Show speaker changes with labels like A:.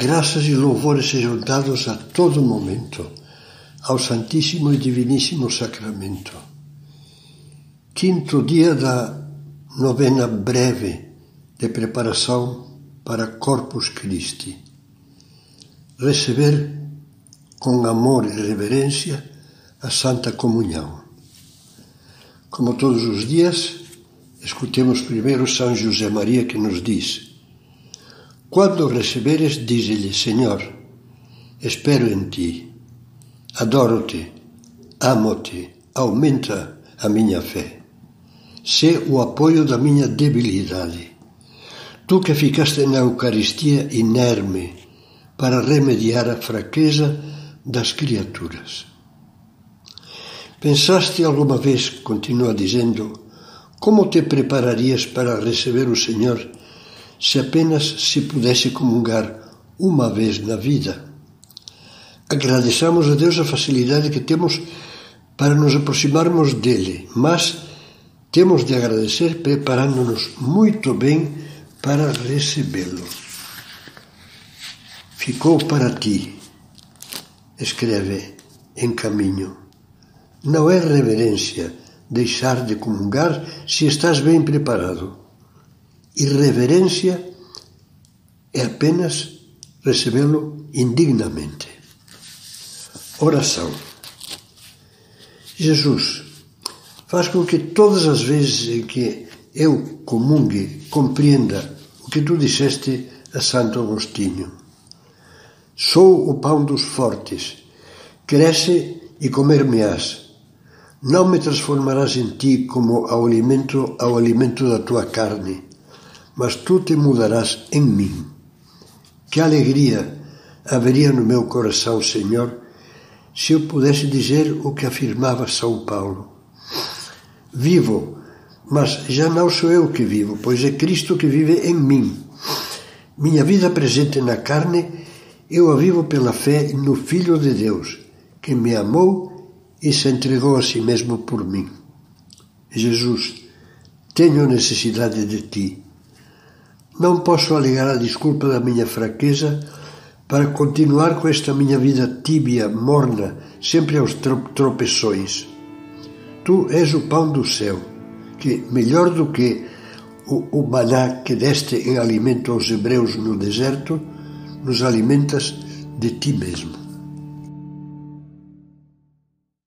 A: Graças e louvores sejam dados a todo momento ao Santíssimo e Diviníssimo Sacramento. Quinto dia da novena breve de preparação para Corpus Christi. Receber com amor e reverência a Santa Comunhão. Como todos os dias, escutemos primeiro São José Maria que nos diz: quando receberes, dize-lhe: Senhor, espero em ti, adoro-te, amo-te, aumenta a minha fé. Sê o apoio da minha debilidade. Tu que ficaste na Eucaristia inerme para remediar a fraqueza das criaturas. Pensaste alguma vez, continua dizendo, como te prepararias para receber o Senhor se apenas se pudesse comungar uma vez na vida. Agradeçamos a Deus a facilidade que temos para nos aproximarmos dele, mas temos de agradecer preparando-nos muito bem para recebê-lo. Ficou para ti, escreve em caminho. Não é reverência deixar de comungar se estás bem preparado. Irreverência é apenas recebê-lo indignamente. Oração. Jesus, faz com que todas as vezes em que eu comungue compreenda o que tu disseste a Santo Agostinho. Sou o pão dos fortes, cresce e comer-me-ás. Não me transformarás em ti como ao alimento, ao alimento da tua carne mas tu te mudarás em mim. Que alegria haveria no meu coração, Senhor, se eu pudesse dizer o que afirmava São Paulo. Vivo, mas já não sou eu que vivo, pois é Cristo que vive em mim. Minha vida presente na carne, eu a vivo pela fé no Filho de Deus, que me amou e se entregou a si mesmo por mim. Jesus, tenho necessidade de ti não posso alegar a desculpa da minha fraqueza para continuar com esta minha vida tíbia, morna, sempre aos tropeções. Tu és o pão do céu, que, melhor do que o, o maná que deste em alimento aos hebreus no deserto, nos alimentas de ti mesmo.